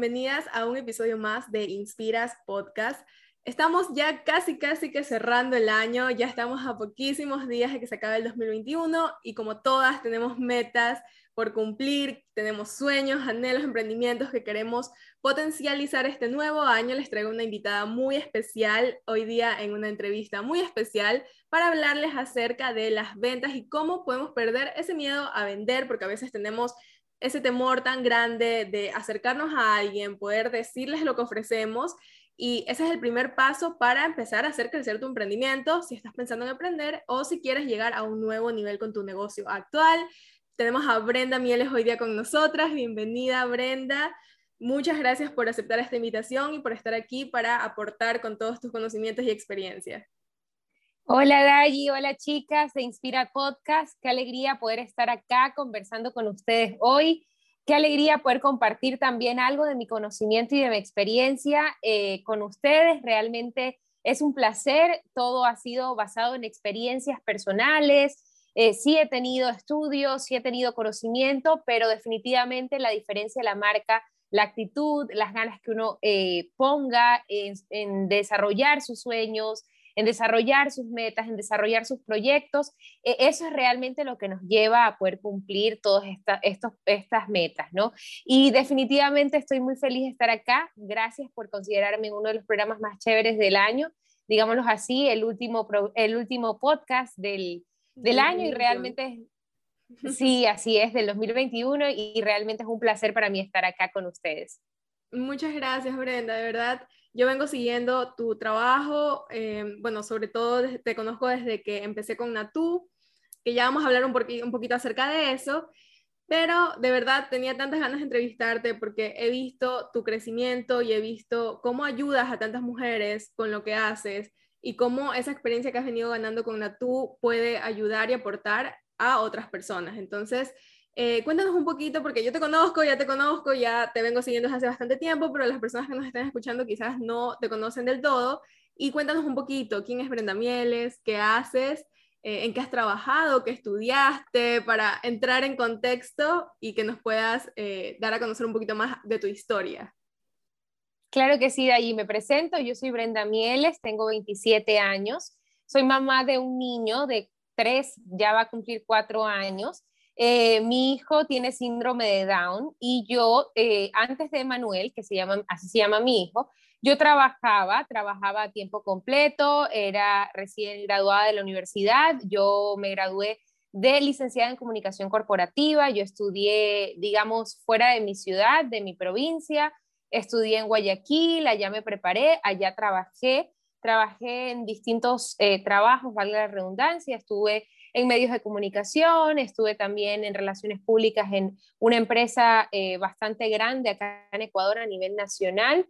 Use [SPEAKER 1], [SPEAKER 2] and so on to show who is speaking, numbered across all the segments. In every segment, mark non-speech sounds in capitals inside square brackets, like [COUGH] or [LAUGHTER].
[SPEAKER 1] bienvenidas a un episodio más de Inspiras Podcast. Estamos ya casi, casi que cerrando el año, ya estamos a poquísimos días de que se acabe el 2021 y como todas tenemos metas por cumplir, tenemos sueños, anhelos, emprendimientos que queremos potencializar este nuevo año. Les traigo una invitada muy especial hoy día en una entrevista muy especial para hablarles acerca de las ventas y cómo podemos perder ese miedo a vender, porque a veces tenemos ese temor tan grande de acercarnos a alguien, poder decirles lo que ofrecemos. Y ese es el primer paso para empezar a hacer crecer tu emprendimiento, si estás pensando en emprender o si quieres llegar a un nuevo nivel con tu negocio actual. Tenemos a Brenda Mieles hoy día con nosotras. Bienvenida, Brenda. Muchas gracias por aceptar esta invitación y por estar aquí para aportar con todos tus conocimientos y experiencias.
[SPEAKER 2] Hola Dayi, hola chicas de Inspira Podcast. Qué alegría poder estar acá conversando con ustedes hoy. Qué alegría poder compartir también algo de mi conocimiento y de mi experiencia eh, con ustedes. Realmente es un placer. Todo ha sido basado en experiencias personales. Eh, sí he tenido estudios, sí he tenido conocimiento, pero definitivamente la diferencia la marca la actitud, las ganas que uno eh, ponga en, desarrollar sus sueños, en desarrollar sus metas, en desarrollar sus proyectos. E, eso es realmente lo que nos lleva a poder cumplir todas estas metas, ¿no? Y definitivamente estoy muy feliz de estar acá. Gracias por considerarme en uno de los programas más chéveres del año, digámoslo así, el último, el último podcast del, del año y realmente Sí, así es, del 2021 y realmente es un placer para mí estar acá con ustedes.
[SPEAKER 1] Muchas gracias, Brenda, de verdad yo vengo siguiendo tu trabajo, eh, bueno, sobre todo te conozco desde que empecé con Natú, que ya vamos a hablar un, un poquito acerca de eso, pero de verdad tenía tantas ganas de entrevistarte porque he visto tu crecimiento y he visto cómo ayudas a tantas mujeres con lo que haces y cómo esa experiencia que has venido ganando con Natú puede ayudar y aportar a otras personas. Entonces, eh, cuéntanos un poquito, porque yo te conozco, ya te conozco, ya te vengo siguiendo desde hace bastante tiempo, pero las personas que nos están escuchando quizás no te conocen del todo. Y cuéntanos un poquito, ¿quién es Brenda Mieles? ¿Qué haces? Eh, ¿En qué has trabajado? ¿Qué estudiaste? Para entrar en contexto y que nos puedas eh, dar a conocer un poquito más de tu historia.
[SPEAKER 2] Claro que sí, de allí me presento. Yo soy Brenda Mieles, tengo 27 años. Soy mamá de un niño de 3, ya va a cumplir 4 años. Eh, mi hijo tiene síndrome de Down y yo, eh, antes de Manuel, que se llama, así se llama mi hijo, yo trabajaba, trabajaba a tiempo completo, era recién graduada de la universidad, yo me gradué de licenciada en comunicación corporativa, yo estudié, digamos, fuera de mi ciudad, de mi provincia, estudié en Guayaquil, allá me preparé, allá trabajé, trabajé en distintos eh, trabajos, valga la redundancia, estuve en medios de comunicación, estuve también en relaciones públicas en una empresa eh, bastante grande acá en Ecuador a nivel nacional.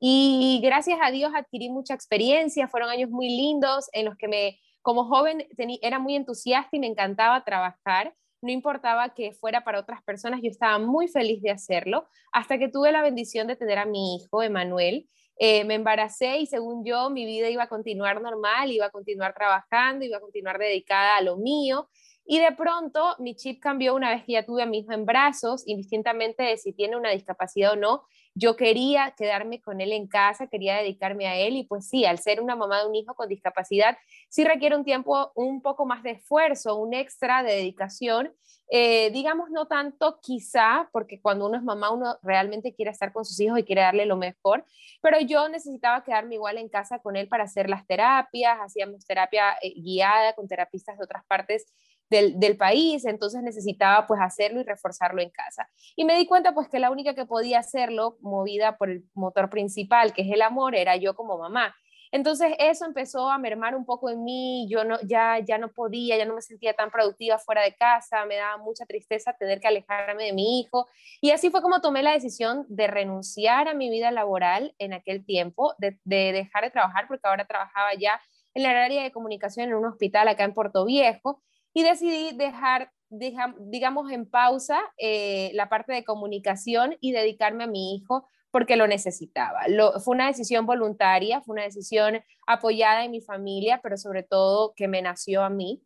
[SPEAKER 2] Y gracias a Dios adquirí mucha experiencia, fueron años muy lindos en los que me, como joven era muy entusiasta y me encantaba trabajar no importaba que fuera para otras personas, yo estaba muy feliz de hacerlo, hasta que tuve la bendición de tener a mi hijo, Emanuel, eh, me embaracé y según yo mi vida iba a continuar normal, iba a continuar trabajando, iba a continuar dedicada a lo mío. Y de pronto mi chip cambió una vez que ya tuve a mi hijo en brazos, indistintamente de si tiene una discapacidad o no. Yo quería quedarme con él en casa, quería dedicarme a él y pues sí, al ser una mamá de un hijo con discapacidad, sí requiere un tiempo, un poco más de esfuerzo, un extra de dedicación eh, digamos, no tanto quizá, porque cuando uno es mamá, uno realmente quiere estar con sus hijos y quiere darle lo mejor, pero yo necesitaba quedarme igual en casa con él para hacer las terapias, hacíamos terapia eh, guiada con terapistas de otras partes del, país, entonces necesitaba pues hacerlo y reforzarlo en casa. Y me di cuenta pues que la única que podía hacerlo movida por el motor principal, que es el amor, era yo como mamá. Entonces eso empezó a mermar un poco en mí, yo no, ya, ya no podía, ya no me sentía tan productiva fuera de casa, me daba mucha tristeza tener que alejarme de mi hijo y así fue como tomé la decisión de renunciar a mi vida laboral en aquel tiempo, de, dejar de trabajar porque ahora trabajaba ya en la área de comunicación en un hospital acá en Puerto Viejo y decidí dejar, digamos, en pausa eh, la parte de comunicación y dedicarme a mi hijo porque lo necesitaba. fue una decisión voluntaria, fue una decisión apoyada en mi familia, pero sobre todo que me nació a mí.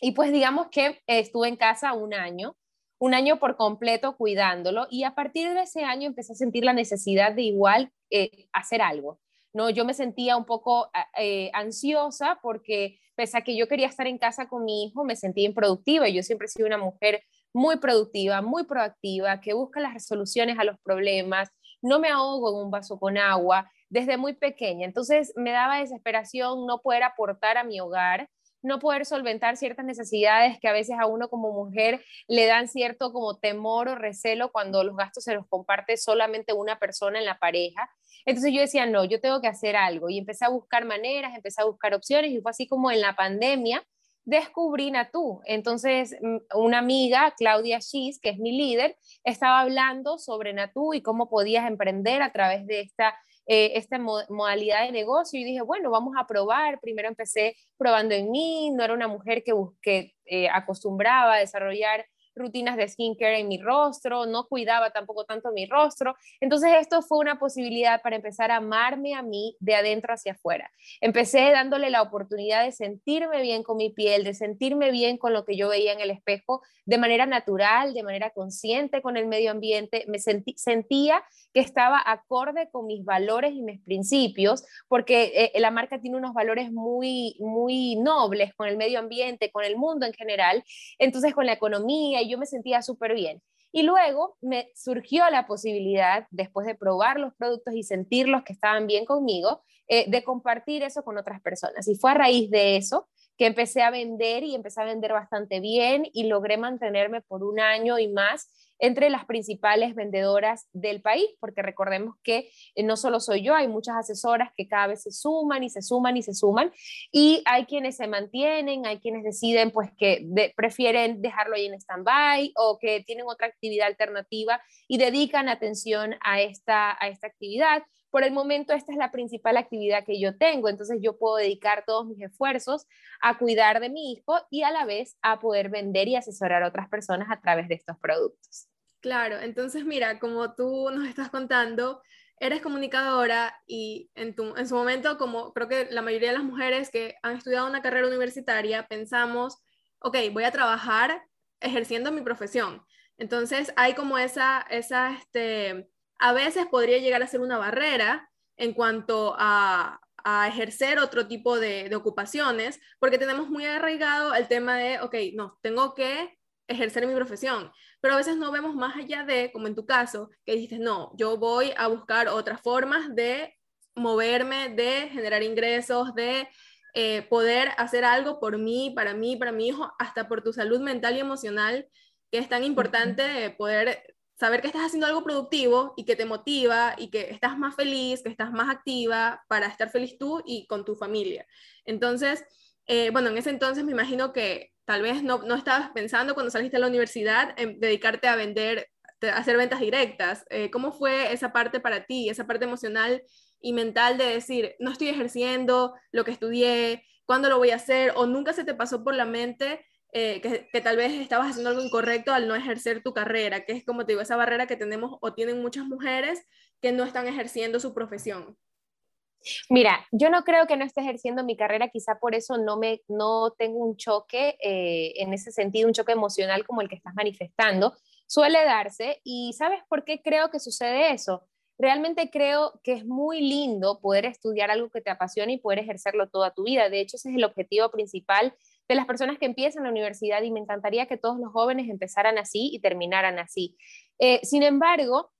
[SPEAKER 2] Y pues digamos que estuve en casa un año, un año por completo cuidándolo y a partir de ese año empecé a sentir la necesidad de igual eh, hacer algo. ¿no? Yo me sentía un poco eh, ansiosa porque pese a que yo quería estar en casa con mi hijo, me sentía improductiva. Yo siempre he sido una mujer muy productiva, muy proactiva, que busca las resoluciones a los problemas, no me ahogo en un vaso con agua desde muy pequeña. Entonces me daba desesperación no poder aportar a mi hogar no poder solventar ciertas necesidades que a veces a uno como mujer le dan cierto como temor o recelo cuando los gastos se los comparte solamente una persona en la pareja. Entonces yo decía, no, yo tengo que hacer algo y empecé a buscar maneras, empecé a buscar opciones y fue así como en la pandemia descubrí Natú. Entonces, mm, una amiga, Claudia Schiss, que es mi líder, estaba hablando sobre Natú y cómo podías emprender a través de esta eh, esta modalidad de negocio y dije, bueno, vamos a probar. Primero empecé probando en mí, no era una mujer que, que eh, acostumbraba a desarrollar rutinas de skincare en mi rostro, no cuidaba tampoco tanto mi rostro. Entonces esto fue una posibilidad para empezar a amarme a mí de adentro hacia afuera. Empecé dándole la oportunidad de sentirme bien con mi piel, de sentirme bien con lo que yo veía en el espejo de manera natural, de manera consciente con el medio ambiente. Me sentía que estaba acorde con mis valores y mis principios, porque eh, la marca tiene unos valores muy, muy nobles con el medio ambiente, con el mundo en general, entonces con la economía, yo me sentía súper bien. Y luego me surgió la posibilidad, después de probar los productos y sentirlos que estaban bien conmigo, eh, de compartir eso con otras personas. Y fue a raíz de eso que empecé a vender y empecé a vender bastante bien y logré mantenerme por un año y más entre las principales vendedoras del país, porque recordemos que eh, no solo soy yo, hay muchas asesoras que cada vez se suman y se suman y se suman, y hay quienes se mantienen, hay quienes deciden pues que prefieren dejarlo ahí en stand-by o que tienen otra actividad alternativa y dedican atención a esta, a esta actividad por el momento esta es la principal actividad que yo tengo, entonces yo puedo dedicar todos mis esfuerzos a cuidar de mi hijo y a la vez a poder vender y asesorar a otras personas a través de estos productos.
[SPEAKER 1] Claro, entonces mira, como tú nos estás contando, eres comunicadora y en, tu, en su momento, como creo que la mayoría de las mujeres que han estudiado una carrera universitaria, pensamos, ok, voy a trabajar ejerciendo mi profesión. Entonces hay como esa, esa este, a veces podría llegar a ser una barrera en cuanto a, ejercer otro tipo de, ocupaciones, porque tenemos muy arraigado el tema de, ok, no, tengo que ejercer mi profesión, pero a veces no vemos más allá de, como en tu caso, que dices, no, yo voy a buscar otras formas de moverme, de generar ingresos, de eh, poder hacer algo por mí, para mí, para mi hijo, hasta por tu salud mental y emocional, que es tan importante poder saber que estás haciendo algo productivo y que te motiva y que estás más feliz, que estás más activa para estar feliz tú y con tu familia. Entonces, eh, bueno, en ese entonces me imagino que tal vez no, no estabas pensando cuando saliste a la universidad en dedicarte a vender, hacer ventas directas. Eh, ¿Cómo fue esa parte para ti, esa parte emocional y mental de decir, no estoy ejerciendo lo que estudié, cuándo lo voy a hacer? ¿O nunca se te pasó por la mente eh, que, tal vez estabas haciendo algo incorrecto al no ejercer tu carrera, que es como te digo, esa barrera que tenemos o tienen muchas mujeres que no están ejerciendo su profesión.
[SPEAKER 2] Mira, yo no creo que no esté ejerciendo mi carrera, quizá por eso no, me, no tengo un choque eh, en ese sentido, un choque emocional como el que estás manifestando. Suele darse y ¿sabes por qué creo que sucede eso? Realmente creo que es muy lindo poder estudiar algo que te apasiona y poder ejercerlo toda tu vida. De hecho, ese es el objetivo principal de las personas que empiezan la universidad y me encantaría que todos los jóvenes empezaran así y terminaran así. Eh, sin embargo,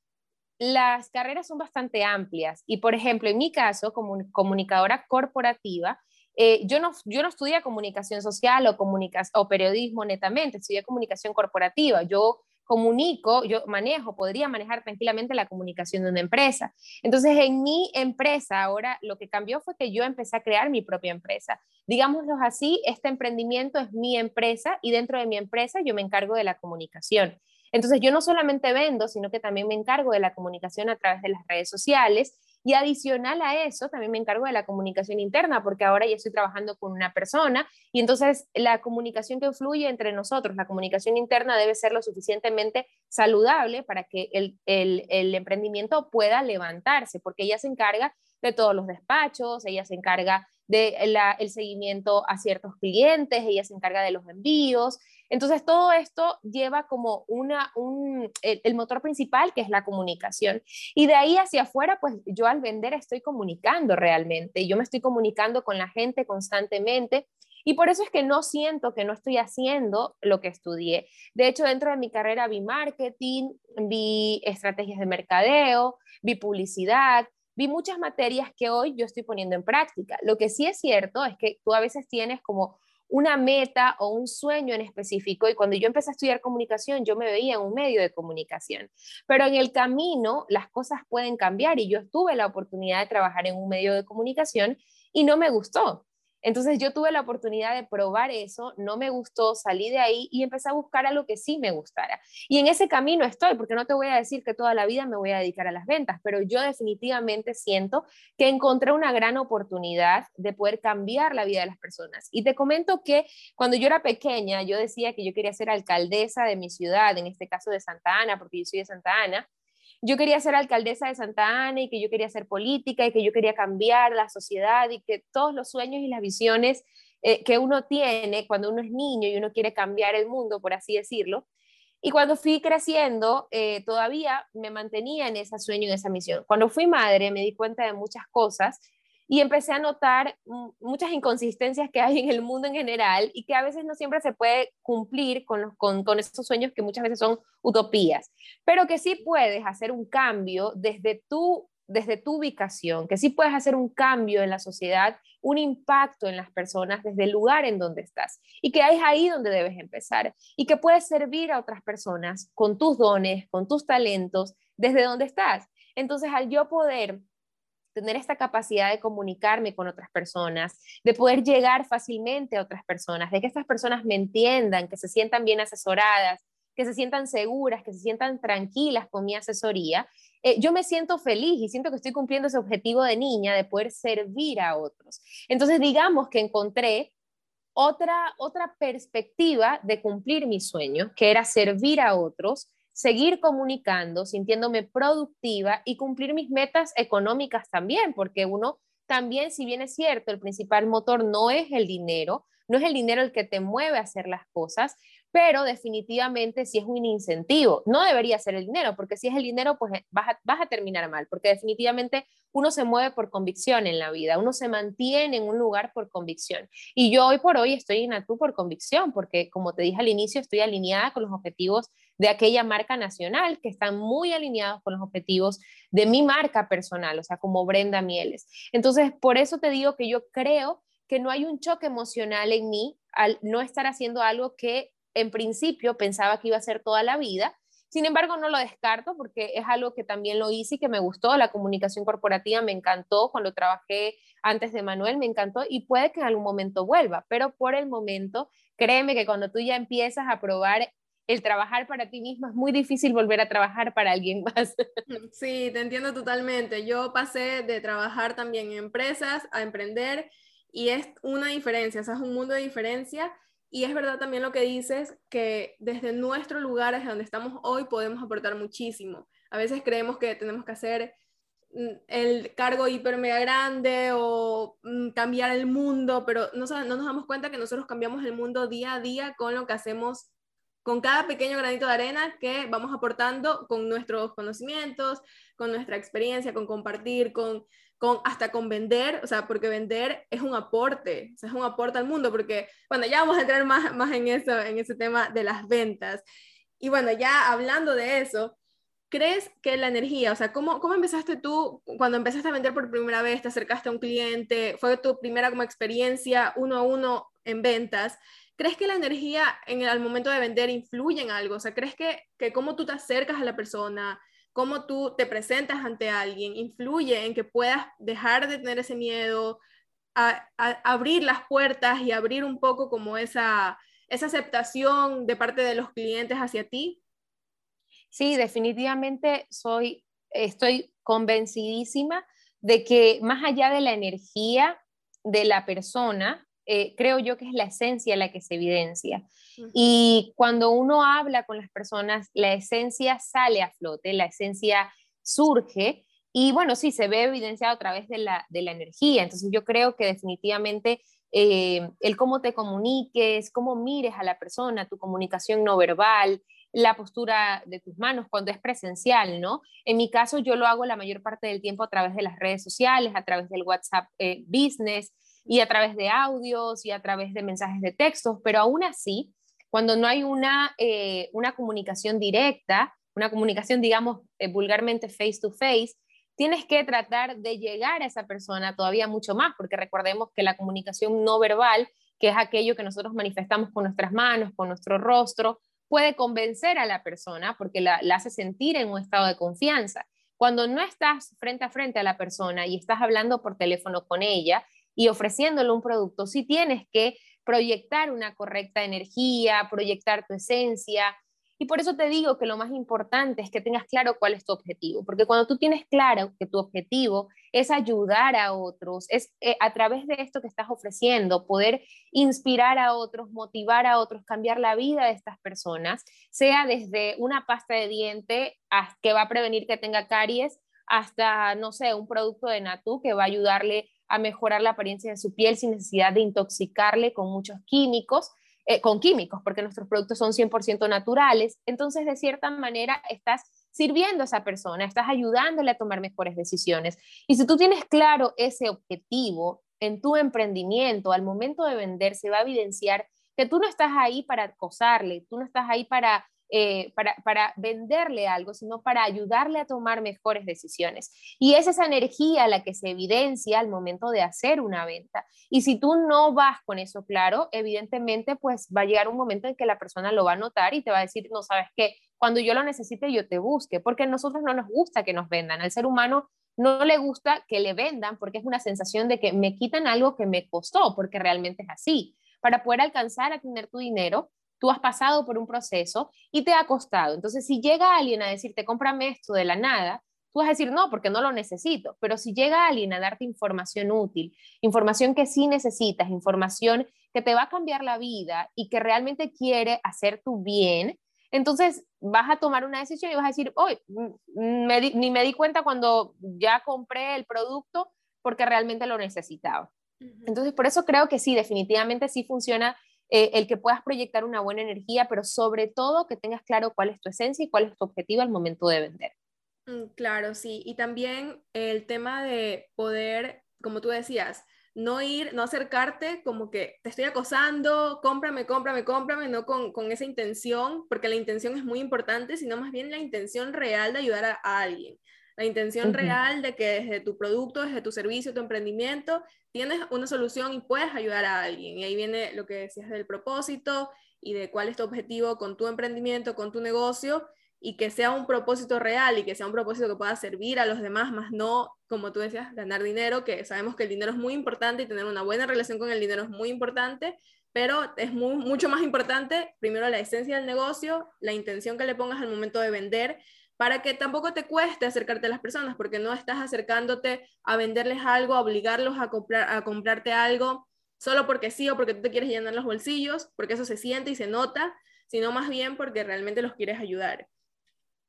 [SPEAKER 2] las carreras son bastante amplias y, por ejemplo, en mi caso, como comunicadora corporativa, eh, yo, no, yo no estudié comunicación social o, o periodismo netamente, estudié comunicación corporativa. Yo comunico, yo manejo, podría manejar tranquilamente la comunicación de una empresa. Entonces, en mi empresa ahora lo que cambió fue que yo empecé a crear mi propia empresa. Digámoslo así, este emprendimiento es mi empresa y dentro de mi empresa yo me encargo de la comunicación. Entonces, yo no solamente vendo, sino que también me encargo de la comunicación a través de las redes sociales y adicional a eso, también me encargo de la comunicación interna, porque ahora ya estoy trabajando con una persona y entonces la comunicación que fluye entre nosotros, la comunicación interna debe ser lo suficientemente saludable para que el, el, emprendimiento pueda levantarse, porque ella se encarga de todos los despachos, ella se encarga del el seguimiento a ciertos clientes, ella se encarga de los envíos. Entonces, todo esto lleva como una, un, el, motor principal, que es la comunicación. Y de ahí hacia afuera, pues yo al vender estoy comunicando realmente. Yo me estoy comunicando con la gente constantemente. Y por eso es que no siento que no estoy haciendo lo que estudié. De hecho, dentro de mi carrera vi marketing, vi estrategias de mercadeo, vi publicidad, vi muchas materias que hoy yo estoy poniendo en práctica. Lo que sí es cierto es que tú a veces tienes como una meta o un sueño en específico. Y cuando yo empecé a estudiar comunicación, yo me veía en un medio de comunicación. Pero en el camino las cosas pueden cambiar y yo tuve la oportunidad de trabajar en un medio de comunicación y no me gustó. Entonces yo tuve la oportunidad de probar eso, no me gustó, salí de ahí y empecé a buscar algo que sí me gustara. Y en ese camino estoy, porque no te voy a decir que toda la vida me voy a dedicar a las ventas, pero yo definitivamente siento que encontré una gran oportunidad de poder cambiar la vida de las personas. Y te comento que cuando yo era pequeña, yo decía que yo quería ser alcaldesa de mi ciudad, en este caso de Santa Ana, porque yo soy de Santa Ana yo quería ser alcaldesa de Santa Ana y que yo quería hacer política y que yo quería cambiar la sociedad y que todos los sueños y las visiones eh, que uno tiene cuando uno es niño y uno quiere cambiar el mundo, por así decirlo. Y cuando fui creciendo, eh, todavía me mantenía en ese sueño, en esa misión. Cuando fui madre, me di cuenta de muchas cosas y empecé a notar muchas inconsistencias que hay en el mundo en general y que a veces no siempre se puede cumplir con, los, con, con esos sueños que muchas veces son utopías, pero que sí puedes hacer un cambio desde tu, desde tu ubicación, que sí puedes hacer un cambio en la sociedad, un impacto en las personas desde el lugar en donde estás y que es ahí donde debes empezar y que puedes servir a otras personas con tus dones, con tus talentos, desde donde estás. Entonces, al yo poder tener esta capacidad de comunicarme con otras personas, de poder llegar fácilmente a otras personas, de que estas personas me entiendan, que se sientan bien asesoradas, que se sientan seguras, que se sientan tranquilas con mi asesoría, eh, yo me siento feliz y siento que estoy cumpliendo ese objetivo de niña de poder servir a otros. Entonces, digamos que encontré otra, otra perspectiva de cumplir mi sueño, que era servir a otros seguir comunicando, sintiéndome productiva y cumplir mis metas económicas también, porque uno también, si bien es cierto, el principal motor no es el dinero, no es el dinero el que te mueve a hacer las cosas, pero definitivamente si es un incentivo. No debería ser el dinero, porque si es el dinero, pues eh, vas a, terminar mal, porque definitivamente uno se mueve por convicción en la vida, uno se mantiene en un lugar por convicción. Y yo hoy por hoy estoy en Atu por convicción, porque como te dije al inicio, estoy alineada con los objetivos de aquella marca nacional que están muy alineados con los objetivos de mi marca personal, o sea, como Brenda Mieles. Entonces, por eso te digo que yo creo que no hay un choque emocional en mí al no estar haciendo algo que en principio pensaba que iba a ser toda la vida. Sin embargo, no lo descarto porque es algo que también lo hice y que me gustó. La comunicación corporativa me encantó cuando trabajé antes de Manuel, me encantó y puede que en algún momento vuelva, pero por el momento, créeme que cuando tú ya empiezas a probar el trabajar para ti misma es muy difícil volver a trabajar para alguien [LAUGHS] más.
[SPEAKER 1] Sí, te entiendo totalmente. Yo pasé de trabajar también en empresas a emprender y es una diferencia, o sea, es un mundo de diferencia y es verdad también lo que dices, que desde nuestro lugar, desde donde estamos hoy, podemos aportar muchísimo. A veces creemos que tenemos que hacer mm, el cargo hiper mega grande o mm, cambiar el mundo, pero no, no nos damos cuenta que nosotros cambiamos el mundo día a día con lo que hacemos, con cada pequeño granito de arena que vamos aportando con nuestros conocimientos, con nuestra experiencia, con compartir, con hasta con vender, o sea, porque vender es un aporte, o sea, es un aporte al mundo, porque, bueno, ya vamos a entrar más, más en, eso, en ese tema de las ventas. Y bueno, ya hablando de eso, ¿crees que la energía, o sea, ¿cómo, cómo empezaste tú cuando empezaste a vender por primera vez, te acercaste a un cliente, fue tu primera como experiencia uno a uno en ventas? ¿Crees que la energía en el, al momento de vender influye en algo? O sea, ¿crees que, que cómo tú te acercas a la persona, cómo tú te presentas ante alguien influye en que puedas dejar de tener ese miedo, a, abrir las puertas y abrir un poco como esa, esa aceptación de parte de los clientes hacia ti?
[SPEAKER 2] Sí, definitivamente soy, estoy convencidísima de que más allá de la energía de la persona, eh, creo yo que es la esencia la que se evidencia. Y cuando uno habla con las personas, la esencia sale a flote, la esencia surge Y bueno, sí, se ve evidenciado a través de la, de la energía. Entonces yo creo que definitivamente eh, el cómo te comuniques, cómo mires a la persona, tu comunicación no verbal, la postura de tus manos cuando es presencial, ¿no? En mi caso yo lo hago la mayor parte del tiempo a través de las redes sociales, a través del WhatsApp eh, Business y a través de audios y a través de mensajes de textos, pero aún así, cuando no hay una, eh, una comunicación directa, una comunicación, digamos, eh, vulgarmente face to face, tienes que tratar de llegar a esa persona todavía mucho más, porque recordemos que la comunicación no verbal, que es aquello que nosotros manifestamos con nuestras manos, con nuestro rostro, puede convencer a la persona porque la, hace sentir en un estado de confianza. Cuando no estás frente a frente a la persona y estás hablando por teléfono con ella y ofreciéndole un producto, sí tienes que proyectar una correcta energía, proyectar tu esencia, y por eso te digo que lo más importante es que tengas claro cuál es tu objetivo, porque cuando tú tienes claro que tu objetivo es ayudar a otros, es eh, a través de esto que estás ofreciendo, poder inspirar a otros, motivar a otros, cambiar la vida de estas personas, sea desde una pasta de diente que va a prevenir que tenga caries, hasta, no sé, un producto de Natu que va a ayudarle a mejorar la apariencia de su piel sin necesidad de intoxicarle con muchos químicos eh, con químicos, porque nuestros productos son 100% naturales. Entonces, de cierta manera, estás sirviendo a esa persona, estás ayudándole a tomar mejores decisiones. Y si tú tienes claro ese objetivo en tu emprendimiento, al momento de vender, se va a evidenciar que tú no estás ahí para acosarle, tú no estás ahí para eh, para, para, venderle algo, sino para ayudarle a tomar mejores decisiones. Y es esa energía la que se evidencia al momento de hacer una venta. Y si tú no vas con eso claro, evidentemente, pues va a llegar un momento en que la persona lo va a notar y te va a decir, no sabes qué, cuando yo lo necesite, yo te busque, porque a nosotros no nos gusta que nos vendan. Al ser humano no le gusta que le vendan porque es una sensación de que me quitan algo que me costó, porque realmente es así. Para poder alcanzar a tener tu dinero, tú has pasado por un proceso y te ha costado. Entonces, si llega alguien a decirte, cómprame esto de la nada, tú vas a decir, no, porque no lo necesito. Pero si llega alguien a darte información útil, información que sí necesitas, información que te va a cambiar la vida y que realmente quiere hacer tu bien, entonces vas a tomar una decisión y vas a decir, hoy ni me di cuenta cuando ya compré el producto porque realmente lo necesitaba. Entonces, por eso creo que sí, definitivamente sí funciona eh, el que puedas proyectar una buena energía, pero sobre todo que tengas claro cuál es tu esencia y cuál es tu objetivo al momento de vender.
[SPEAKER 1] Mm, claro, sí. Y también el tema de poder, como tú decías, no ir, no acercarte como que te estoy acosando, cómprame, cómprame, cómprame, no con, con esa intención, porque la intención es muy importante, sino más bien la intención real de ayudar a alguien la intención real de que desde tu producto, desde tu servicio, tu emprendimiento, tienes una solución y puedes ayudar a alguien. Y ahí viene lo que decías del propósito y de cuál es tu objetivo con tu emprendimiento, con tu negocio, y que sea un propósito real y que sea un propósito que pueda servir a los demás, más no, como tú decías, ganar dinero, que sabemos que el dinero es muy importante y tener una buena relación con el dinero es muy importante, pero es mucho más importante, primero, la esencia del negocio, la intención que le pongas al momento de vender, para que tampoco te cueste acercarte a las personas, porque no estás acercándote a venderles algo, a obligarlos a, comprar, a comprarte algo solo porque sí o porque tú te quieres llenar los bolsillos, porque eso se siente y se nota, sino más bien porque realmente los quieres ayudar.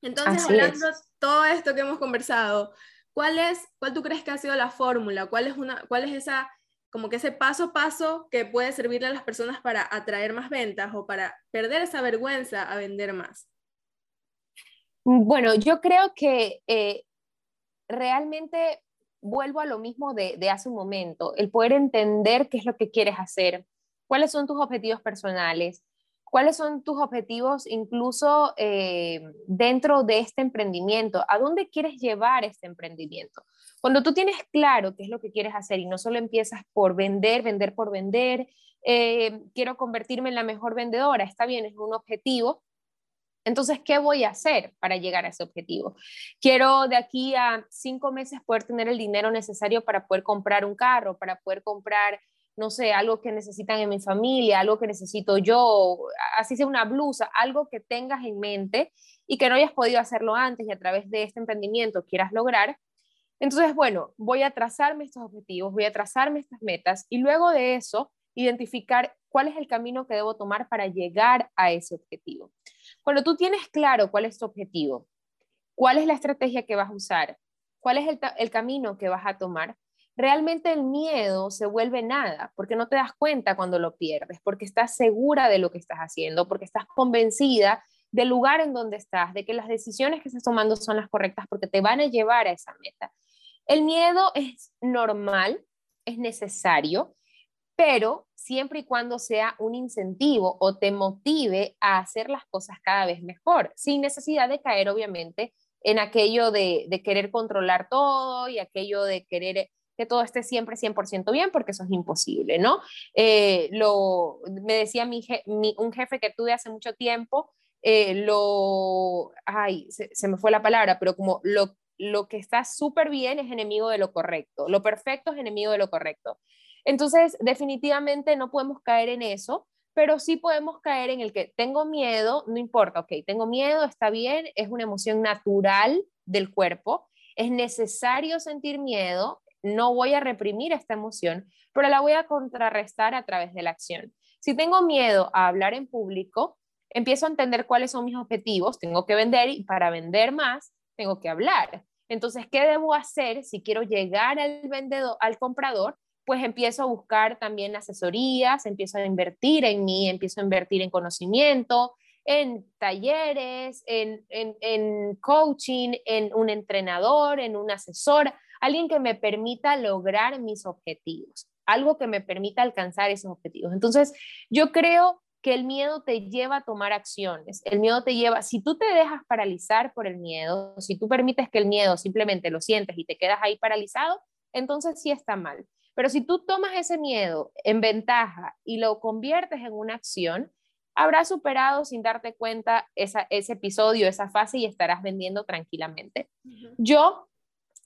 [SPEAKER 1] Entonces, hablando de todo esto que hemos conversado, ¿cuál es, cuál tú crees que ha sido la fórmula? ¿Cuál es una, cuál es esa, como que ese paso a paso que puede servirle a las personas para atraer más ventas o para perder esa vergüenza a vender más?
[SPEAKER 2] Mm, bueno, yo creo que eh, realmente vuelvo a lo mismo de, hace un momento, el poder entender qué es lo que quieres hacer, cuáles son tus objetivos personales, cuáles son tus objetivos incluso eh, dentro de este emprendimiento, a dónde quieres llevar este emprendimiento. Cuando tú tienes claro qué es lo que quieres hacer y no solo empiezas por vender, vender por vender, eh, quiero convertirme en la mejor vendedora, está bien, es un objetivo, entonces, ¿qué voy a hacer para llegar a ese objetivo? Quiero de aquí a cinco meses poder tener el dinero necesario para poder comprar un carro, para poder comprar, no sé, algo que necesitan en mi familia, algo que necesito yo, así sea una blusa, algo que tengas en mente y que no hayas podido hacerlo antes y a través de este emprendimiento quieras lograr. Entonces, bueno, voy a trazarme estos objetivos, voy a trazarme estas metas y luego de eso identificar cuál es el camino que debo tomar para llegar a ese objetivo. Cuando tú tienes claro cuál es tu objetivo, cuál es la estrategia que vas a usar, cuál es el, camino que vas a tomar, realmente el miedo se vuelve nada, porque no te das cuenta cuando lo pierdes, porque estás segura de lo que estás haciendo, porque estás convencida del lugar en donde estás, de que las decisiones que estás tomando son las correctas, porque te van a llevar a esa meta. El miedo es normal, es necesario, pero siempre y cuando sea un incentivo o te motive a hacer las cosas cada vez mejor, sin necesidad de caer, obviamente, en aquello de, querer controlar todo y aquello de querer que todo esté siempre 100% bien, porque eso es imposible, ¿no? Eh, lo, me decía mi, un jefe que tuve hace mucho tiempo, eh, lo, ay, se, me fue la palabra, pero como lo, lo que está súper bien es enemigo de lo correcto, lo perfecto es enemigo de lo correcto. Entonces, definitivamente no podemos caer en eso, pero sí podemos caer en el que tengo miedo, no importa, ok, tengo miedo, está bien, es una emoción natural del cuerpo, es necesario sentir miedo, no voy a reprimir esta emoción, pero la voy a contrarrestar a través de la acción. Si tengo miedo a hablar en público, empiezo a entender cuáles son mis objetivos, tengo que vender y para vender más, tengo que hablar. Entonces, ¿qué debo hacer si quiero llegar al vendedor, al comprador? Pues empiezo a buscar también asesorías, empiezo a invertir en mí, empiezo a invertir en conocimiento, en talleres, en, en, coaching, en un entrenador, en un asesor, alguien que me permita lograr mis objetivos, algo que me permita alcanzar esos objetivos. Entonces, yo creo que el miedo te lleva a tomar acciones, el miedo te lleva, si tú te dejas paralizar por el miedo, si tú permites que el miedo simplemente lo sientes y te quedas ahí paralizado, entonces sí está mal. Pero si tú tomas ese miedo en ventaja y lo conviertes en una acción, habrás superado sin darte cuenta ese episodio, esa fase y estarás vendiendo tranquilamente. Yo,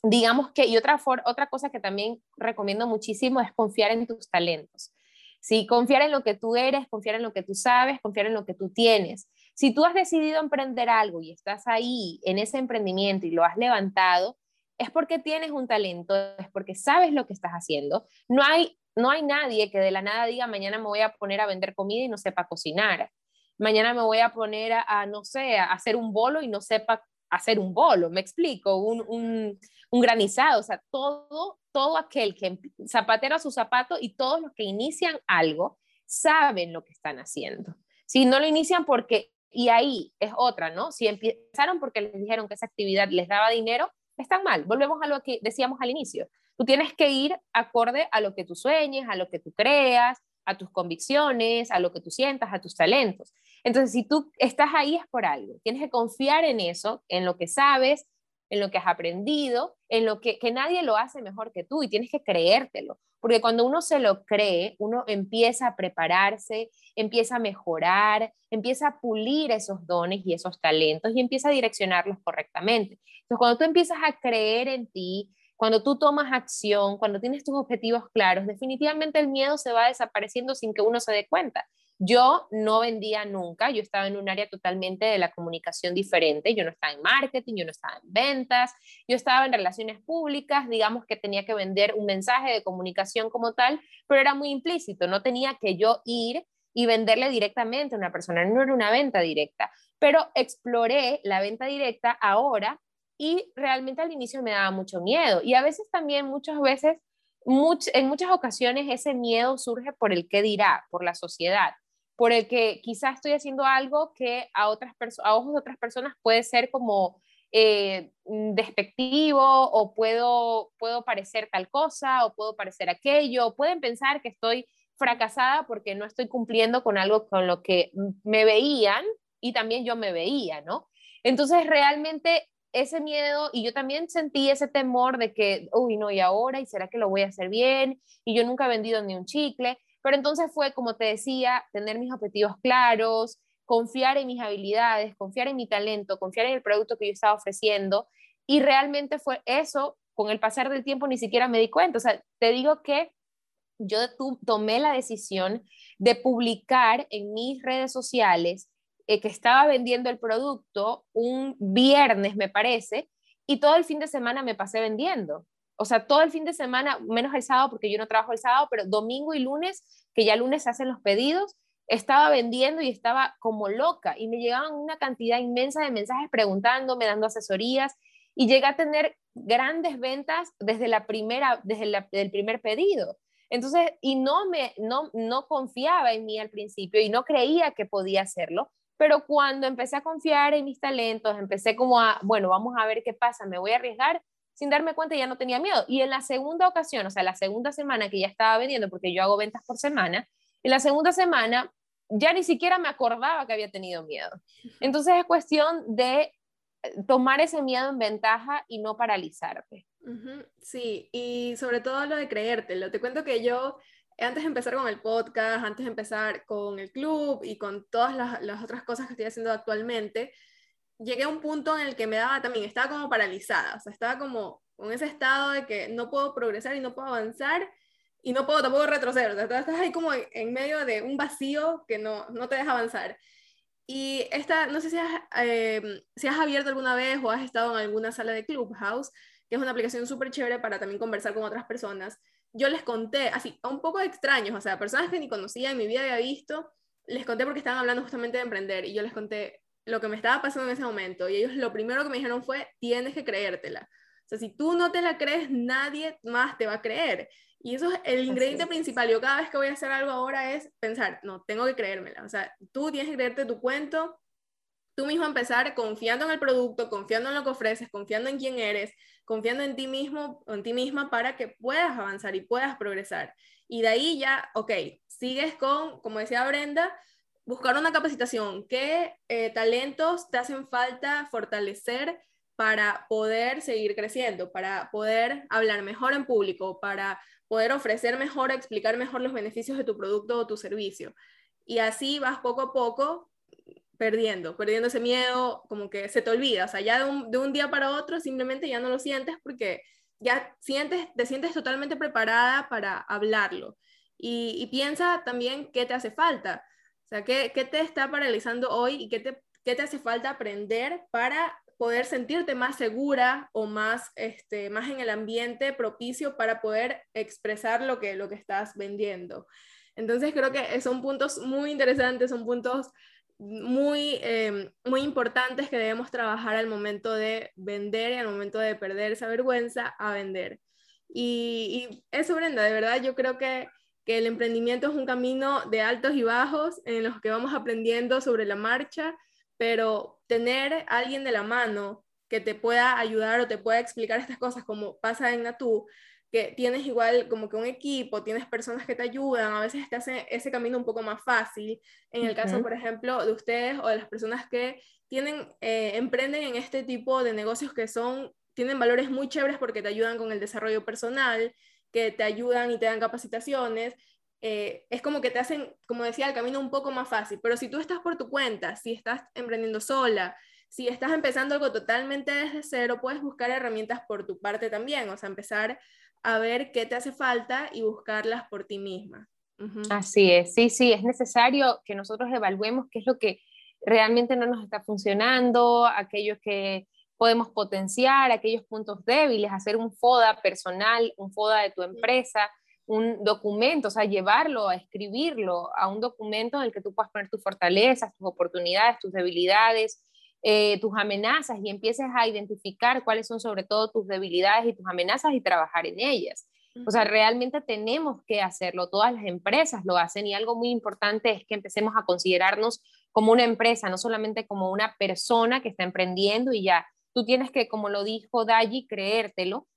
[SPEAKER 2] digamos que, y otra, otra cosa que también recomiendo muchísimo es confiar en tus talentos. Sí, confiar en lo que tú eres, confiar en lo que tú sabes, confiar en lo que tú tienes. Si tú has decidido emprender algo y estás ahí en ese emprendimiento y lo has levantado, es porque tienes un talento, es porque sabes lo que estás haciendo. No hay, no hay nadie que de la nada diga, mañana me voy a poner a vender comida y no sepa cocinar. Mañana me voy a poner a, no sé, a hacer un bolo y no sepa hacer un bolo, me explico, un, un, un granizado, o sea, todo, todo aquel que zapatero a su zapato y todos los que inician algo saben lo que están haciendo. Si no lo inician porque, y ahí es otra, ¿no? Si empezaron porque les dijeron que esa actividad les daba dinero, están mal. Volvemos a lo que decíamos al inicio. Tú tienes que ir acorde a lo que tú sueñes, a lo que tú creas, a tus convicciones, a lo que tú sientas, a tus talentos. Entonces, si tú estás ahí es por algo. Tienes que confiar en eso, en lo que sabes, en lo que has aprendido, en lo que, que nadie lo hace mejor que tú y tienes que creértelo. Porque cuando uno se lo cree, uno empieza a prepararse, empieza a mejorar, empieza a pulir esos dones y esos talentos y empieza a direccionarlos correctamente. Entonces, cuando tú empiezas a creer en ti, cuando tú tomas acción, cuando tienes tus objetivos claros, definitivamente el miedo se va desapareciendo sin que uno se dé cuenta. Yo no vendía nunca, yo estaba en un área totalmente de la comunicación diferente, yo no estaba en marketing, yo no estaba en ventas, yo estaba en relaciones públicas, digamos que tenía que vender un mensaje de comunicación como tal, pero era muy implícito, no tenía que yo ir y venderle directamente a una persona, no era una venta directa, pero exploré la venta directa ahora y realmente al inicio me daba mucho miedo y a veces también muchas veces en muchas ocasiones ese miedo surge por el qué dirá, por la sociedad por el que quizás estoy haciendo algo que a, otras a ojos de otras personas puede ser como eh, mm, despectivo o puedo, puedo parecer tal cosa o puedo parecer aquello, pueden pensar que estoy fracasada porque no estoy cumpliendo con algo con lo que me veían y también yo me veía, ¿no? Entonces realmente ese miedo y yo también sentí ese temor de que, uy, no, y ahora, ¿y será que lo voy a hacer bien? Y yo nunca he vendido ni un chicle. Pero entonces fue, como te decía, tener mis objetivos claros, confiar en mis habilidades, confiar en mi talento, confiar en el producto que yo estaba ofreciendo. Y realmente fue eso, con el pasar del tiempo ni siquiera me di cuenta. O sea, te digo que yo tomé la decisión de publicar en mis redes sociales eh, que estaba vendiendo el producto un viernes, me parece, y todo el fin de semana me pasé vendiendo o sea, todo el fin de semana, menos el sábado porque yo no trabajo el sábado, pero domingo y lunes, que ya lunes se hacen los pedidos, estaba vendiendo y estaba como loca y me llegaban una cantidad inmensa de mensajes preguntándome, dando asesorías y llegué a tener grandes ventas desde la primera, desde el primer pedido. Entonces, y no me, no, no confiaba en mí al principio y no creía que podía hacerlo, pero cuando empecé a confiar en mis talentos, empecé como a, bueno, vamos a ver qué pasa, me voy a arriesgar, sin darme cuenta ya no tenía miedo. Y en la segunda ocasión, o sea, la segunda semana que ya estaba vendiendo, porque yo hago ventas por semana, en la segunda semana ya ni siquiera me acordaba que había tenido miedo. Entonces es cuestión de eh, tomar ese miedo en ventaja y no paralizarte.
[SPEAKER 1] Sí, y sobre todo lo de creértelo. Te cuento que yo, antes de empezar con el podcast, antes de empezar con el club y con todas las, las otras cosas que estoy haciendo actualmente, llegué a un punto en el que me daba también, estaba como paralizada, o sea, estaba como con ese estado de que no puedo progresar y no puedo avanzar y no puedo tampoco retroceder, o sea, estás ahí como en medio de un vacío que no, no te deja avanzar. Y esta, no sé si has, eh, si has abierto alguna vez o has estado en alguna sala de Clubhouse, que es una aplicación súper chévere para también conversar con otras personas. Yo les conté, así, a un poco extraños, o sea, personas que ni conocía en mi vida había visto, les conté porque estaban hablando justamente de emprender y yo les conté lo que me estaba pasando en ese momento y ellos lo primero que me dijeron fue, tienes que creértela. O sea, si tú no te la crees, nadie más te va a creer. Y eso es el ingrediente principal. Yo cada vez que voy a hacer algo ahora es pensar, no, tengo que creérmela. O sea, tú tienes que creerte tu cuento, tú mismo empezar confiando en el producto, confiando en lo que ofreces, confiando en quién eres, confiando en ti mismo en ti misma para que puedas avanzar y puedas progresar. Y de ahí ya, ok, sigues con, como decía Brenda, buscar una capacitación. ¿Qué eh, talentos te hacen falta fortalecer para poder seguir creciendo, para poder hablar mejor en público, para poder ofrecer mejor, explicar mejor los beneficios de tu producto o tu servicio? Y así vas poco a poco perdiendo, perdiendo ese miedo, como que se te olvida, o sea, ya de un, día para otro simplemente ya no lo sientes porque ya sientes, te sientes totalmente preparada para hablarlo. Y, y piensa también qué te hace falta o sea, ¿qué, qué te está paralizando hoy y qué te, qué te hace falta aprender para poder sentirte más segura o más, este, más en el ambiente propicio para poder expresar lo que, lo que estás vendiendo? Entonces creo que son puntos muy interesantes, son puntos muy, em, muy importantes que debemos trabajar al momento de vender y al momento de perder esa vergüenza a vender. Y, y eso, Brenda, de verdad yo creo que que el emprendimiento es un camino de altos y bajos en los que vamos aprendiendo sobre la marcha, pero tener a alguien de la mano que te pueda ayudar o te pueda explicar estas cosas, como pasa en Natú, que tienes igual como que un equipo, tienes personas que te ayudan, a veces te hace ese camino un poco más fácil. En el caso, por ejemplo, de ustedes o de las personas que tienen, eh, emprenden en este tipo de negocios que son, tienen valores muy chéveres porque te ayudan con el desarrollo personal, que te ayudan y te dan capacitaciones, eh, es como que te hacen, como decía, el camino un poco más fácil. Pero si tú estás por tu cuenta, si estás emprendiendo sola, si estás empezando algo totalmente desde cero, puedes buscar herramientas por tu parte también, o sea, empezar a ver qué te hace falta y buscarlas por ti misma.
[SPEAKER 2] Así es, sí, sí, es necesario que nosotros evaluemos qué es lo que realmente no nos está funcionando, aquello que podemos potenciar aquellos puntos débiles, hacer un FODA personal, un FODA de tu empresa, un documento, o sea, llevarlo a escribirlo a un documento en el que tú puedas poner tus fortalezas, tus oportunidades, tus debilidades, eh, tus amenazas y empieces a identificar cuáles son sobre todo tus debilidades y tus amenazas y trabajar en ellas. O sea, realmente tenemos que hacerlo, todas las empresas lo hacen y algo muy importante es que empecemos a considerarnos como una empresa, no solamente como una persona que está emprendiendo y ya, Tú tienes que, como lo dijo Daji, creértelo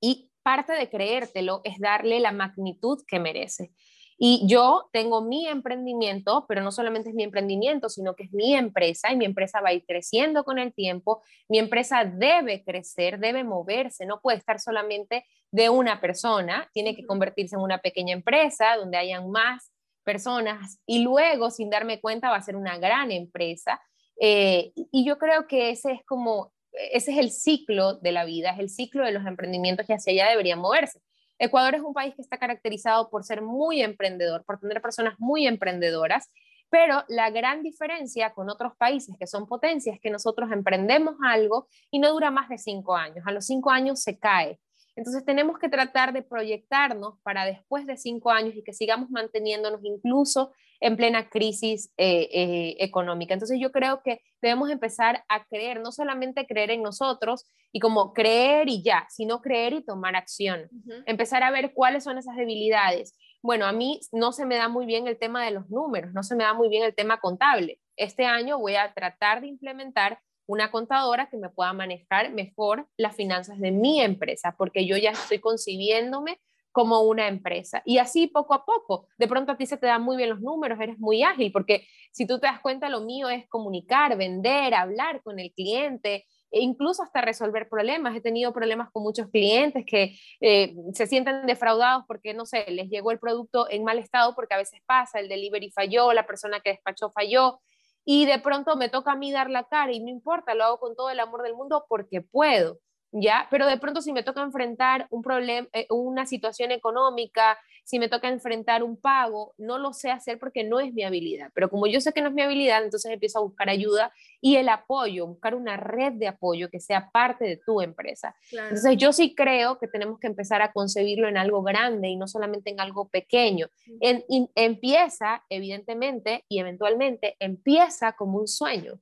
[SPEAKER 2] y parte de creértelo es darle la magnitud que merece. Y yo tengo mi emprendimiento, pero no solamente es mi emprendimiento, sino que es mi empresa y mi empresa va a ir creciendo con el tiempo. Mi empresa debe crecer, debe moverse, no puede estar solamente de una persona, tiene que convertirse en una pequeña empresa donde hayan más personas y luego, sin darme cuenta, va a ser una gran empresa eh, y yo creo que ese es como, ese es el ciclo de la vida, es el ciclo de los emprendimientos que hacia allá deberían moverse. Ecuador es un país que está caracterizado por ser muy emprendedor, por tener personas muy emprendedoras, pero la gran diferencia con otros países que son potencias es que nosotros emprendemos algo y no dura más de cinco años. A los cinco años se cae. Entonces tenemos que tratar de proyectarnos para después de cinco años y que sigamos manteniéndonos incluso en plena crisis eh, eh, económica. Entonces yo creo que debemos empezar a creer, no solamente creer en nosotros y como creer y ya, sino creer y tomar acción. Empezar a ver cuáles son esas debilidades. Bueno, a mí no se me da muy bien el tema de los números, no se me da muy bien el tema contable. Este año voy a tratar de implementar una contadora que me pueda manejar mejor las finanzas de mi empresa, porque yo ya estoy concibiéndome como una empresa. Y así poco a poco, de pronto a ti se te dan muy bien los números, eres muy ágil, porque si tú te das cuenta, lo mío es comunicar, vender, hablar con el cliente, e incluso hasta resolver problemas. He tenido problemas con muchos clientes que eh, se sienten defraudados porque, no sé, les llegó el producto en mal estado porque a veces pasa, el delivery falló, la persona que despachó falló, y de pronto me toca a mí dar la cara y no importa, lo hago con todo el amor del mundo porque puedo. ¿Ya? Pero de pronto si me toca enfrentar un problema, eh, una situación económica, si me toca enfrentar un pago, no lo sé hacer porque no es mi habilidad. Pero como yo sé que no es mi habilidad, entonces empiezo a buscar ayuda y el apoyo, buscar una red de apoyo que sea parte de tu empresa. Entonces yo sí creo que tenemos que empezar a concebirlo en algo grande y no solamente en algo pequeño. En, empieza, evidentemente, y eventualmente empieza como un sueño,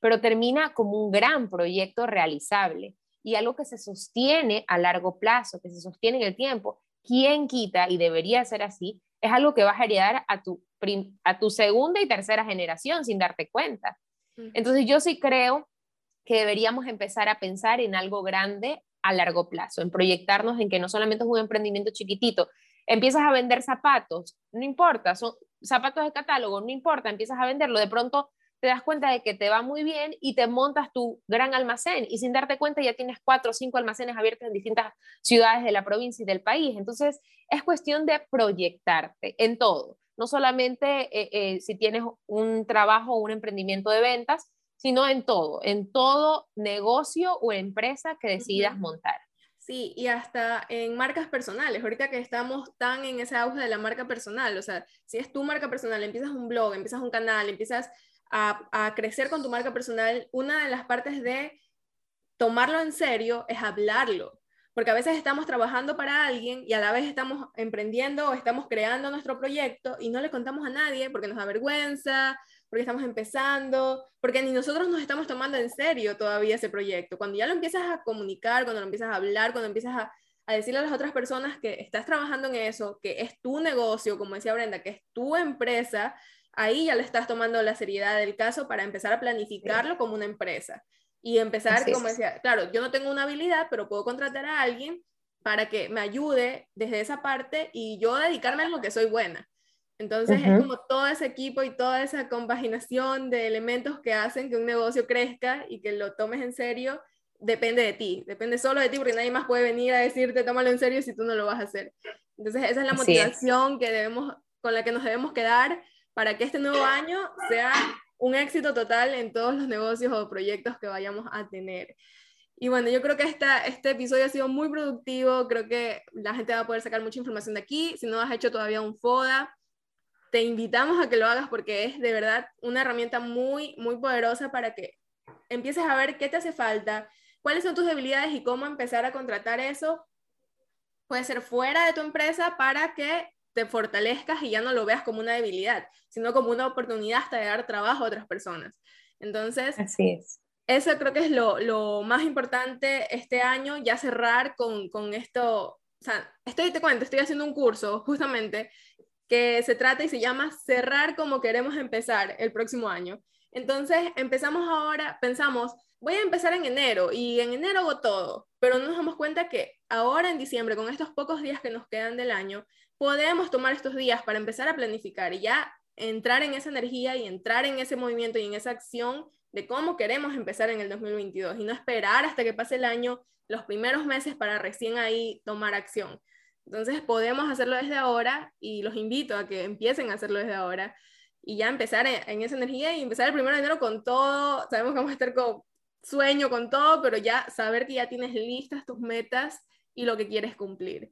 [SPEAKER 2] pero termina como un gran proyecto realizable y algo que se sostiene a largo plazo, que se sostiene en el tiempo, ¿quién quita? Y debería ser así, es algo que vas a heredar a tu, a tu segunda y tercera generación sin darte cuenta. Entonces yo sí creo que deberíamos empezar a pensar en algo grande a largo plazo, en proyectarnos en que no solamente es un emprendimiento chiquitito, empiezas a vender zapatos, no importa, son zapatos de catálogo, no importa, empiezas a venderlo, de pronto te das cuenta de que te va muy bien y te montas tu gran almacén y sin darte cuenta ya tienes cuatro o cinco almacenes abiertos en distintas ciudades de la provincia y del país. Entonces es cuestión de proyectarte en todo, no solamente eh, eh, si tienes un trabajo o un emprendimiento de ventas, sino en todo, en todo negocio o empresa que decidas montar.
[SPEAKER 1] Sí, y hasta en marcas personales, ahorita que estamos tan en ese auge de la marca personal, o sea, si es tu marca personal, empiezas un blog, empiezas un canal, empiezas a, crecer con tu marca personal, una de las partes de tomarlo en serio es hablarlo. Porque a veces estamos trabajando para alguien y a la vez estamos emprendiendo o estamos creando nuestro proyecto y no le contamos a nadie porque nos da vergüenza, porque estamos empezando, porque ni nosotros nos estamos tomando en serio todavía ese proyecto. Cuando ya lo empiezas a comunicar, cuando lo empiezas a hablar, cuando empiezas a, a decirle a las otras personas que estás trabajando en eso, que es tu negocio, como decía Brenda, que es tu empresa, ahí ya le estás tomando la seriedad del caso para empezar a planificarlo como una empresa. Y empezar, como decía, claro, yo no tengo una habilidad, pero puedo contratar a alguien para que me ayude desde esa parte y yo dedicarme a lo que soy buena. Entonces es como todo ese equipo y toda esa compaginación de elementos que hacen que un negocio crezca y que lo tomes en serio, depende de ti, depende solo de ti porque nadie más puede venir a decirte tómalo en serio si tú no lo vas a hacer. Entonces esa es la motivación que debemos, con la que nos debemos quedar para que este nuevo año sea un éxito total en todos los negocios o proyectos que vayamos a tener. Y bueno, yo creo que esta, este episodio ha sido muy productivo, creo que la gente va a poder sacar mucha información de aquí. Si no has hecho todavía un FODA, te invitamos a que lo hagas porque es de verdad una herramienta muy, muy poderosa para que empieces a ver qué te hace falta, cuáles son tus debilidades y cómo empezar a contratar eso. Puede ser fuera de tu empresa para que te fortalezcas y ya no lo veas como una debilidad, sino como una oportunidad hasta de dar trabajo a otras personas. Entonces,
[SPEAKER 2] Así es.
[SPEAKER 1] eso creo que es lo, lo más importante este año, ya cerrar con, con esto. O sea, estoy, te cuento, estoy haciendo un curso justamente que se trata y se llama Cerrar como queremos empezar el próximo año. Entonces, empezamos ahora, pensamos, voy a empezar en enero y en enero hago todo, pero no nos damos cuenta que ahora en diciembre, con estos pocos días que nos quedan del año, podemos tomar estos días para empezar a planificar y ya entrar en esa energía y entrar en ese movimiento y en esa acción de cómo queremos empezar en el 2022 y no esperar hasta que pase el año, los primeros meses para recién ahí tomar acción. Entonces podemos hacerlo desde ahora y los invito a que empiecen a hacerlo desde ahora y ya empezar en, esa energía y empezar el primero de enero con todo. Sabemos que vamos a estar con sueño, con todo, pero ya saber que ya tienes listas tus metas y lo que quieres cumplir.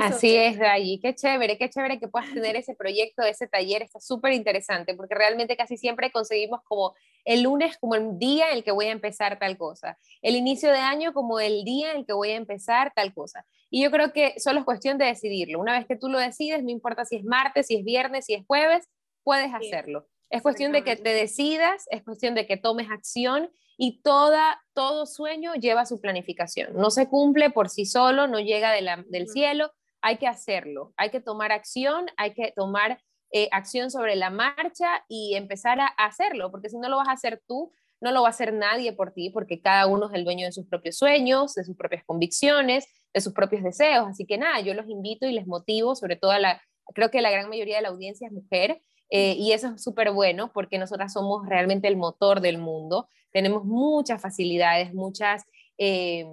[SPEAKER 2] Así es, Dayi. Qué chévere, qué chévere que puedas tener ese proyecto, ese taller. Está súper interesante porque realmente casi siempre conseguimos como el lunes como el día en el que voy a empezar tal cosa, el inicio de año como el día en el que voy a empezar tal cosa. Y yo creo que solo es cuestión de decidirlo. Una vez que tú lo decides, no importa si es martes, si es viernes, si es jueves, puedes hacerlo. Es cuestión de que te decidas, es cuestión de que tomes acción y toda, todo sueño lleva su planificación. No se cumple por sí solo, no llega del cielo, hay que hacerlo, hay que tomar acción, hay que tomar eh, acción sobre la marcha y empezar a hacerlo, porque si no lo vas a hacer tú, no lo va a hacer nadie por ti, porque cada uno es el dueño de sus propios sueños, de sus propias convicciones, de sus propios deseos. Así que nada, yo los invito y les motivo, sobre todo la, creo que la gran mayoría de la audiencia es mujer, eh, y eso es súper bueno porque nosotras somos realmente el motor del mundo. Tenemos muchas facilidades, muchas, eh,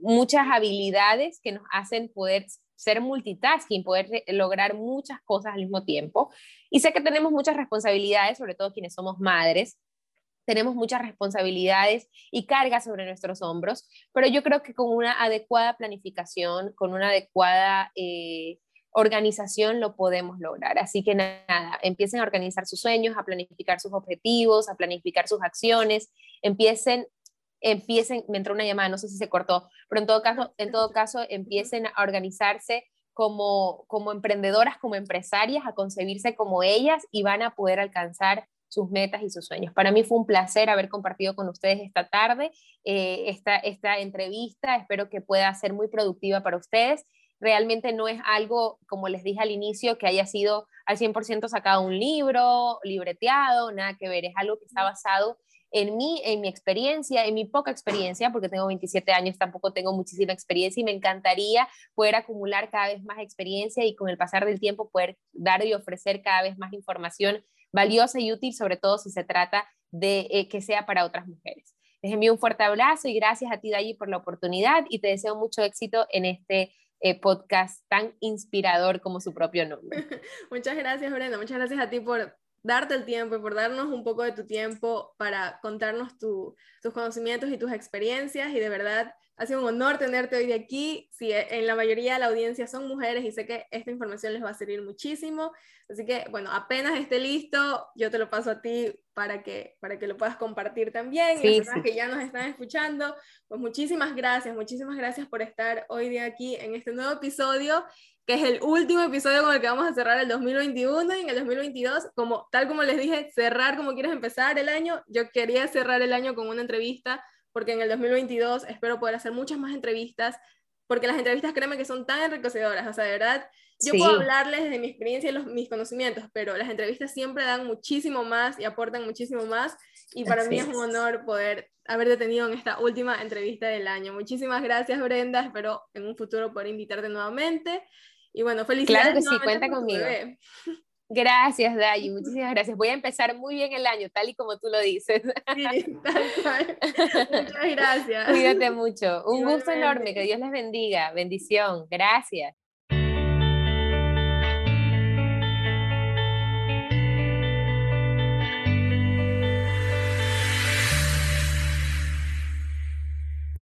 [SPEAKER 2] muchas habilidades que nos hacen poder ser multitasking, poder lograr muchas cosas al mismo tiempo. Y sé que tenemos muchas responsabilidades, sobre todo quienes somos madres, tenemos muchas responsabilidades y cargas sobre nuestros hombros, pero yo creo que con una adecuada planificación, con una adecuada eh, organización lo podemos lograr. Así que nada, empiecen a organizar sus sueños, a planificar sus objetivos, a planificar sus acciones, empiecen empiecen, me entró una llamada, no sé si se cortó, pero en todo caso, en todo caso empiecen a organizarse como, como emprendedoras, como empresarias, a concebirse como ellas y van a poder alcanzar sus metas y sus sueños. Para mí fue un placer haber compartido con ustedes esta tarde eh, esta, esta entrevista. Espero que pueda ser muy productiva para ustedes. Realmente no es algo, como les dije al inicio, que haya sido al 100% sacado un libro, libreteado, nada que ver. Es algo que está basado en mí, en mi experiencia, en mi poca experiencia, porque tengo 27 años, tampoco tengo muchísima experiencia y me encantaría poder acumular cada vez más experiencia y con el pasar del tiempo poder dar y ofrecer cada vez más información valiosa y útil, sobre todo si se trata de eh, que sea para otras mujeres. Les envío un fuerte abrazo y gracias a ti, Dayi, por la oportunidad y te deseo mucho éxito en este eh, podcast tan inspirador como su propio nombre. [LAUGHS]
[SPEAKER 1] Muchas gracias, Brenda. Muchas gracias a ti por darte el tiempo y por darnos un poco de tu tiempo para contarnos tus conocimientos y tus experiencias. Y de verdad, ha sido un honor tenerte hoy de aquí. Si e, en la mayoría de la audiencia son mujeres y sé que esta información les va a servir muchísimo. Así que, bueno, apenas esté listo, yo te lo paso a ti para que, para que lo puedas compartir también. y las que ya nos están escuchando, pues muchísimas gracias, muchísimas gracias por estar hoy de aquí en este nuevo episodio que es el último episodio con el que vamos a cerrar el 2021 y en el 2022, como, tal como les dije, cerrar como quieres empezar el año, yo quería cerrar el año con una entrevista, porque en el 2022 espero poder hacer muchas más entrevistas, porque las entrevistas, créeme que son tan enriquecedoras, o sea, de verdad, yo puedo hablarles de mi experiencia y los, mis conocimientos, pero las entrevistas siempre dan muchísimo más y aportan muchísimo más, y para mí es un honor poder haber detenido en esta última entrevista del año. Muchísimas gracias, Brenda, espero en un futuro poder invitarte nuevamente. Y bueno, felicidades.
[SPEAKER 2] Claro que sí, cuenta conmigo. Gracias, Dayi, muchísimas gracias. Voy a empezar muy bien el año, tal y como tú lo dices.
[SPEAKER 1] Sí, [LAUGHS] tal cual. Muchas [LAUGHS] gracias.
[SPEAKER 2] Cuídate mucho. Un gusto enorme, que Dios les bendiga. Bendición. Gracias.